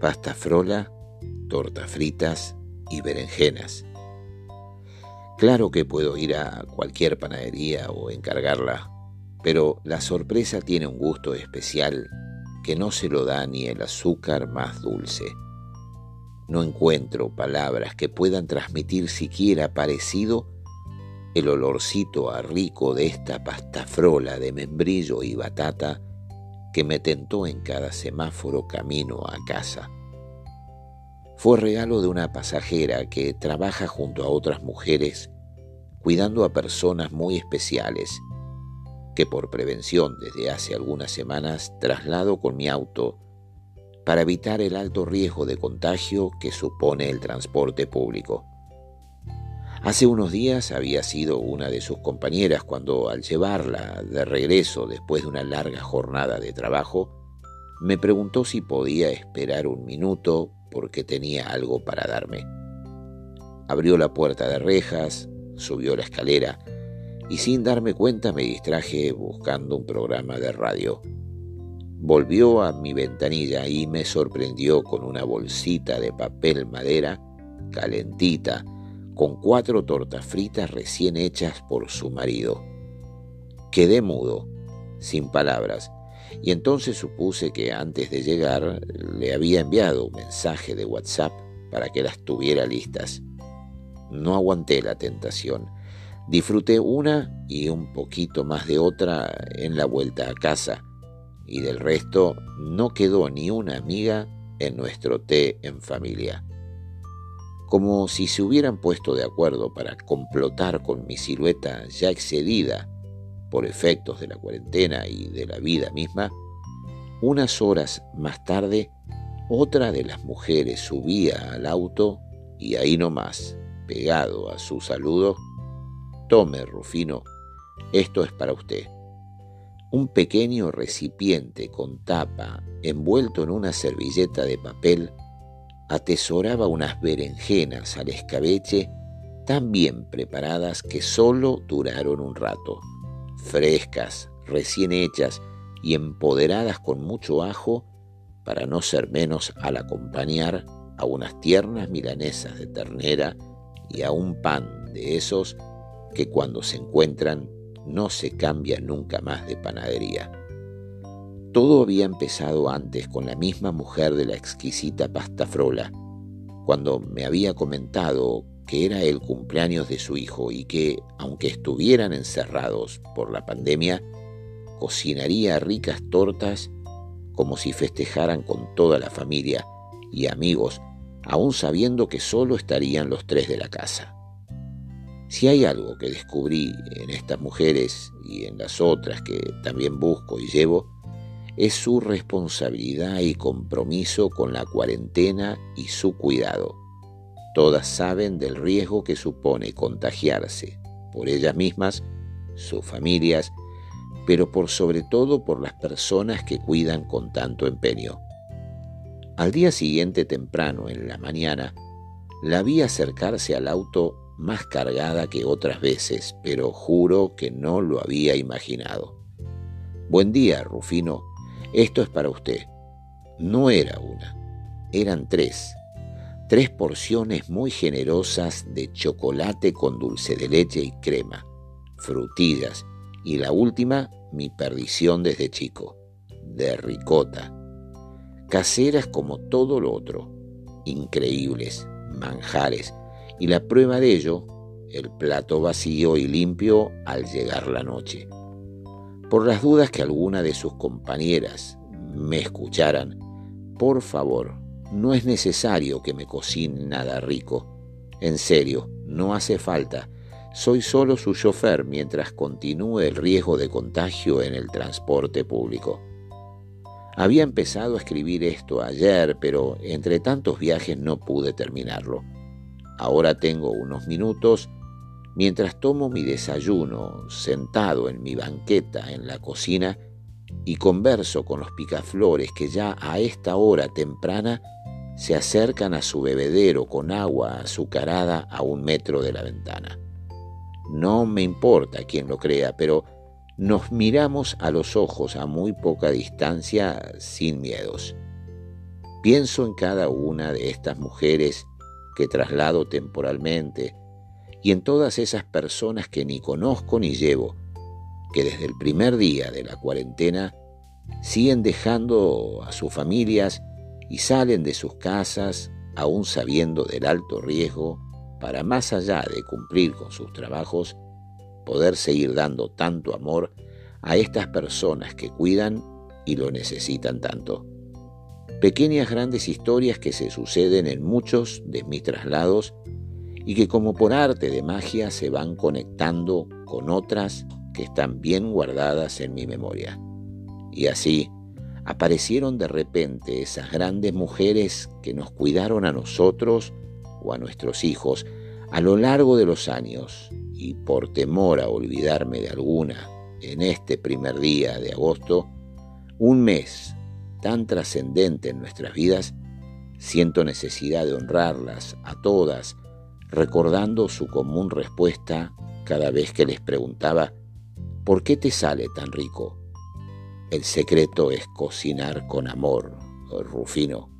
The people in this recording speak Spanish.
pasta frola, tortas fritas y berenjenas. Claro que puedo ir a cualquier panadería o encargarla, pero la sorpresa tiene un gusto especial que no se lo da ni el azúcar más dulce. No encuentro palabras que puedan transmitir siquiera parecido el olorcito a rico de esta pasta frola de membrillo y batata que me tentó en cada semáforo camino a casa. Fue regalo de una pasajera que trabaja junto a otras mujeres cuidando a personas muy especiales, que por prevención desde hace algunas semanas traslado con mi auto para evitar el alto riesgo de contagio que supone el transporte público. Hace unos días había sido una de sus compañeras cuando al llevarla de regreso después de una larga jornada de trabajo, me preguntó si podía esperar un minuto porque tenía algo para darme. Abrió la puerta de rejas, subió la escalera y sin darme cuenta me distraje buscando un programa de radio. Volvió a mi ventanilla y me sorprendió con una bolsita de papel madera calentita con cuatro tortas fritas recién hechas por su marido. Quedé mudo, sin palabras, y entonces supuse que antes de llegar le había enviado un mensaje de WhatsApp para que las tuviera listas. No aguanté la tentación. Disfruté una y un poquito más de otra en la vuelta a casa, y del resto no quedó ni una amiga en nuestro té en familia como si se hubieran puesto de acuerdo para complotar con mi silueta ya excedida por efectos de la cuarentena y de la vida misma, unas horas más tarde otra de las mujeres subía al auto y ahí nomás, pegado a su saludo, tome, Rufino, esto es para usted. Un pequeño recipiente con tapa envuelto en una servilleta de papel atesoraba unas berenjenas al escabeche tan bien preparadas que solo duraron un rato, frescas, recién hechas y empoderadas con mucho ajo para no ser menos al acompañar a unas tiernas milanesas de ternera y a un pan de esos que cuando se encuentran no se cambia nunca más de panadería. Todo había empezado antes con la misma mujer de la exquisita pasta frola, cuando me había comentado que era el cumpleaños de su hijo y que, aunque estuvieran encerrados por la pandemia, cocinaría ricas tortas como si festejaran con toda la familia y amigos, aún sabiendo que solo estarían los tres de la casa. Si hay algo que descubrí en estas mujeres y en las otras que también busco y llevo, es su responsabilidad y compromiso con la cuarentena y su cuidado. Todas saben del riesgo que supone contagiarse por ellas mismas, sus familias, pero por sobre todo por las personas que cuidan con tanto empeño. Al día siguiente temprano, en la mañana, la vi acercarse al auto más cargada que otras veces, pero juro que no lo había imaginado. Buen día, Rufino, esto es para usted. No era una, eran tres. Tres porciones muy generosas de chocolate con dulce de leche y crema, frutillas y la última, mi perdición desde chico, de ricota. Caseras como todo lo otro, increíbles, manjares, y la prueba de ello, el plato vacío y limpio al llegar la noche. Por las dudas que alguna de sus compañeras me escucharan, por favor, no es necesario que me cocine nada rico. En serio, no hace falta. Soy solo su chofer mientras continúe el riesgo de contagio en el transporte público. Había empezado a escribir esto ayer, pero entre tantos viajes no pude terminarlo. Ahora tengo unos minutos mientras tomo mi desayuno sentado en mi banqueta en la cocina y converso con los picaflores que ya a esta hora temprana se acercan a su bebedero con agua azucarada a un metro de la ventana. No me importa quien lo crea, pero nos miramos a los ojos a muy poca distancia sin miedos. Pienso en cada una de estas mujeres que traslado temporalmente y en todas esas personas que ni conozco ni llevo, que desde el primer día de la cuarentena siguen dejando a sus familias y salen de sus casas aún sabiendo del alto riesgo para más allá de cumplir con sus trabajos, poder seguir dando tanto amor a estas personas que cuidan y lo necesitan tanto. Pequeñas grandes historias que se suceden en muchos de mis traslados y que como por arte de magia se van conectando con otras que están bien guardadas en mi memoria. Y así aparecieron de repente esas grandes mujeres que nos cuidaron a nosotros o a nuestros hijos a lo largo de los años y por temor a olvidarme de alguna en este primer día de agosto, un mes tan trascendente en nuestras vidas, siento necesidad de honrarlas a todas, recordando su común respuesta cada vez que les preguntaba, ¿por qué te sale tan rico? El secreto es cocinar con amor, Rufino.